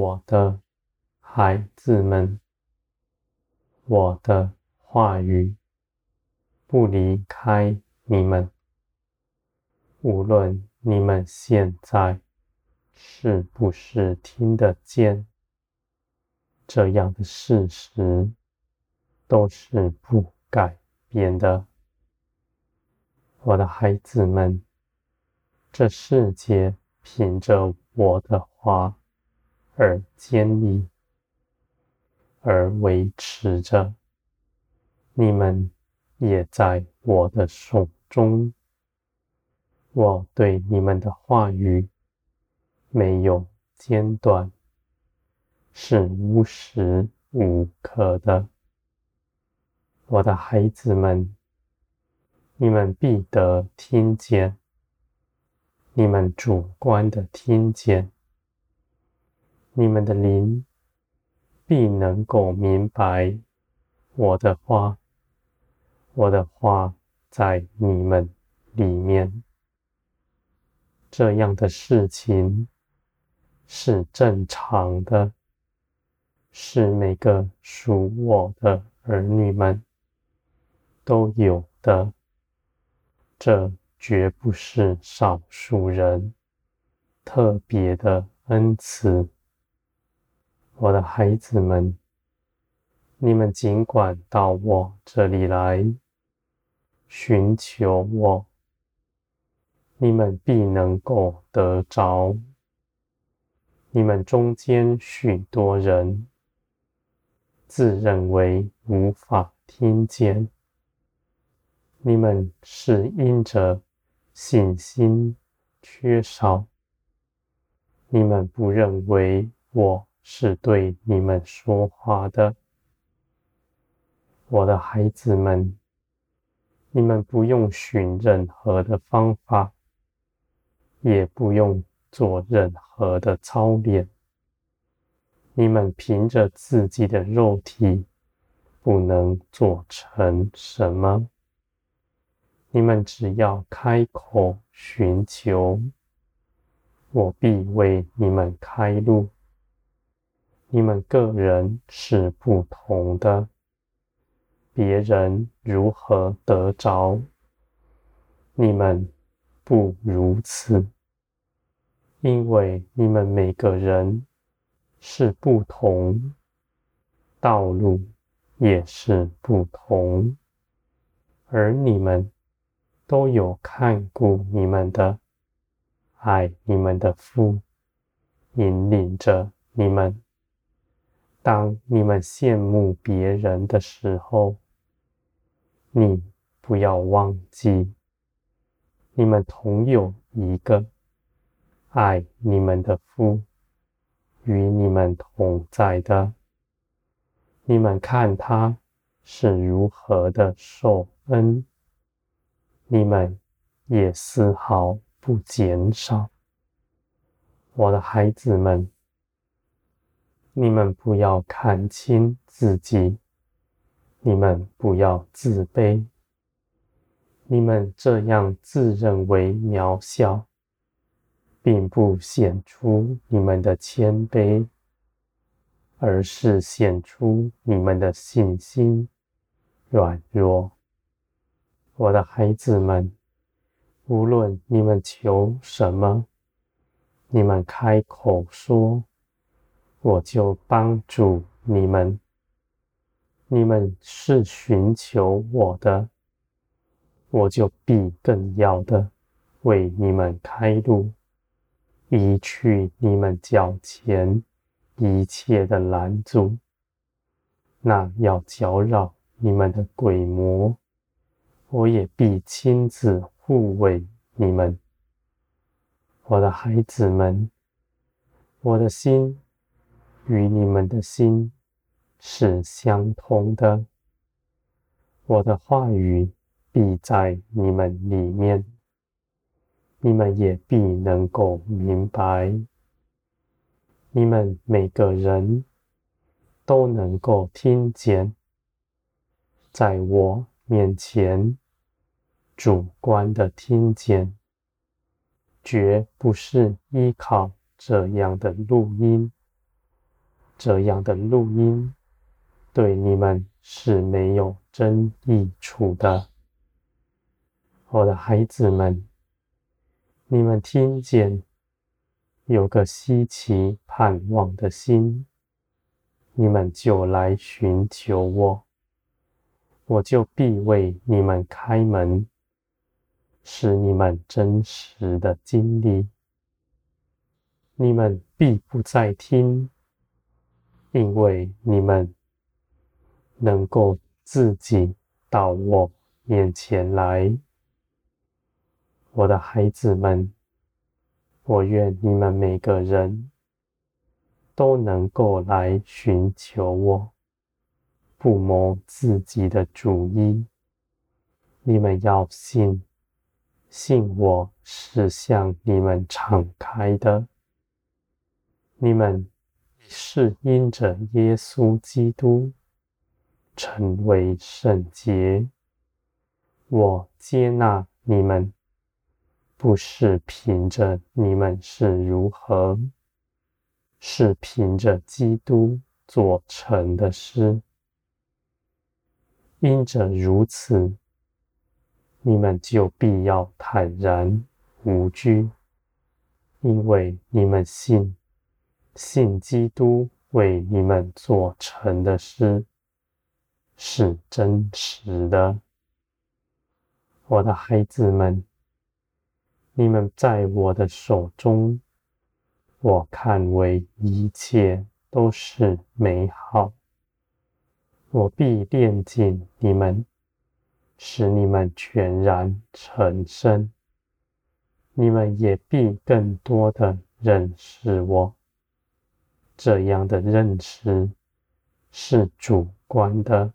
我的孩子们，我的话语不离开你们，无论你们现在是不是听得见，这样的事实都是不改变的。我的孩子们，这世界凭着我的话而建立，而维持着。你们也在我的手中。我对你们的话语没有间断，是无时无刻的。我的孩子们。你们必得听见，你们主观的听见，你们的灵必能够明白我的话，我的话在你们里面。这样的事情是正常的，是每个属我的儿女们都有的。这绝不是少数人特别的恩赐，我的孩子们，你们尽管到我这里来寻求我，你们必能够得着。你们中间许多人自认为无法听见。你们是因着信心缺少，你们不认为我是对你们说话的。我的孩子们，你们不用寻任何的方法，也不用做任何的操练，你们凭着自己的肉体，不能做成什么。你们只要开口寻求，我必为你们开路。你们个人是不同的，别人如何得着，你们不如此，因为你们每个人是不同，道路也是不同，而你们。都有看顾你们的、爱你们的父，引领着你们。当你们羡慕别人的时候，你不要忘记，你们同有一个爱你们的父与你们同在的。你们看他是如何的受恩。你们也丝毫不减少，我的孩子们，你们不要看轻自己，你们不要自卑，你们这样自认为渺小，并不显出你们的谦卑，而是显出你们的信心软弱。我的孩子们，无论你们求什么，你们开口说，我就帮助你们。你们是寻求我的，我就必更要的为你们开路，移去你们脚前一切的拦阻，那要搅扰你们的鬼魔。我也必亲自护卫你们，我的孩子们。我的心与你们的心是相通的，我的话语必在你们里面，你们也必能够明白。你们每个人都能够听见，在我面前。主观的听见，绝不是依靠这样的录音这样的录音对你们是没有真益处的。我的孩子们，你们听见有个希奇盼望的心，你们就来寻求我，我就必为你们开门，使你们真实的经历。你们必不再听，因为你们能够自己到我面前来。我的孩子们，我愿你们每个人都能够来寻求我，不谋自己的主意。你们要信，信我是向你们敞开的。你们是因着耶稣基督成为圣洁，我接纳你们，不是凭着你们是如何，是凭着基督做成的事。因着如此，你们就必要坦然无惧，因为你们信。信基督为你们做成的事是真实的，我的孩子们，你们在我的手中，我看为一切都是美好。我必炼尽你们，使你们全然成圣。你们也必更多的认识我。这样的认识是主观的，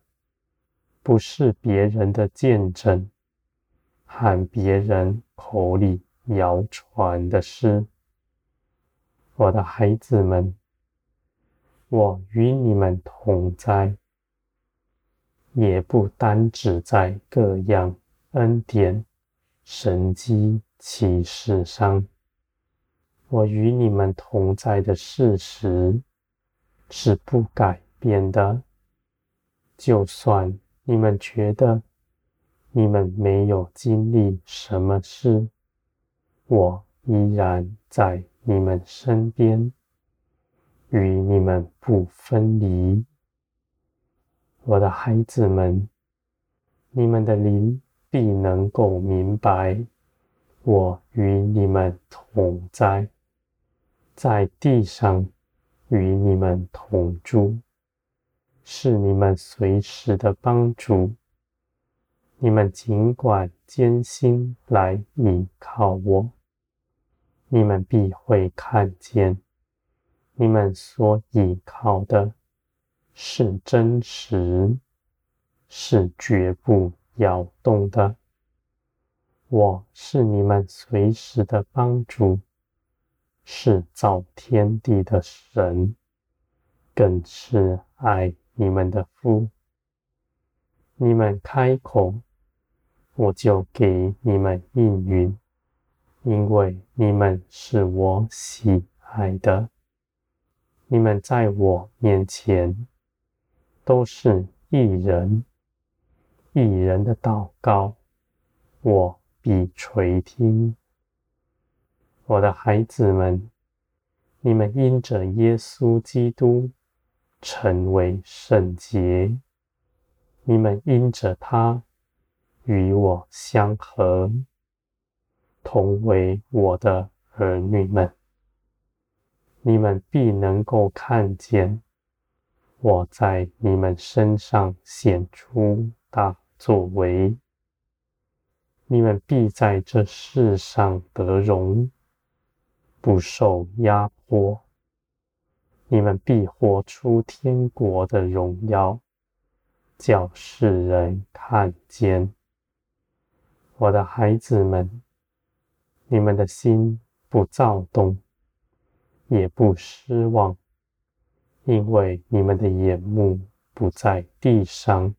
不是别人的见证和别人口里谣传的事。我的孩子们，我与你们同在，也不单只在各样恩典、神迹、启示上。我与你们同在的事实是不改变的，就算你们觉得你们没有经历什么事，我依然在你们身边，与你们不分离。我的孩子们，你们的灵必能够明白，我与你们同在。在地上与你们同住，是你们随时的帮助。你们尽管艰辛来倚靠我，你们必会看见，你们所倚靠的是真实，是绝不摇动的。我是你们随时的帮助。是造天地的神，更是爱你们的父。你们开口，我就给你们应允，因为你们是我喜爱的。你们在我面前都是一人，一人的祷告，我必垂听。我的孩子们，你们因着耶稣基督成为圣洁，你们因着他与我相合，同为我的儿女们，你们必能够看见我在你们身上显出大作为，你们必在这世上得荣。不受压迫，你们必活出天国的荣耀，叫世人看见。我的孩子们，你们的心不躁动，也不失望，因为你们的眼目不在地上，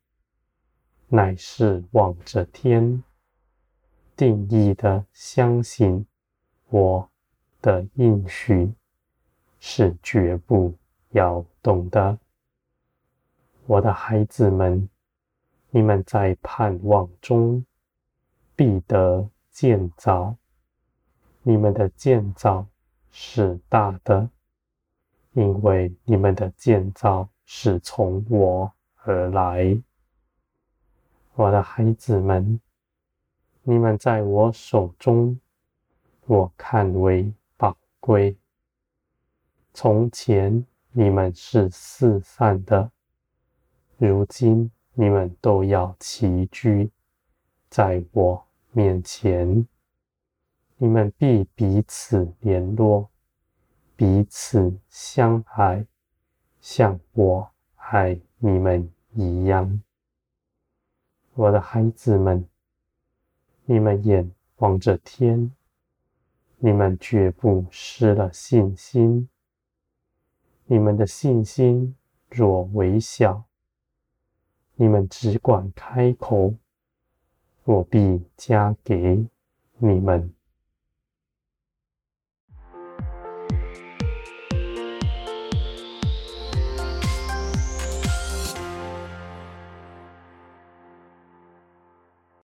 乃是望着天，定义的相信我。的应许是绝不要懂的，我的孩子们，你们在盼望中必得建造，你们的建造是大的，因为你们的建造是从我而来。我的孩子们，你们在我手中，我看为归。从前你们是四散的，如今你们都要齐居在我面前。你们必彼此联络，彼此相爱，像我爱你们一样。我的孩子们，你们眼望着天，你们绝不失了信心。你们的信心若微小，你们只管开口，我必加给你们。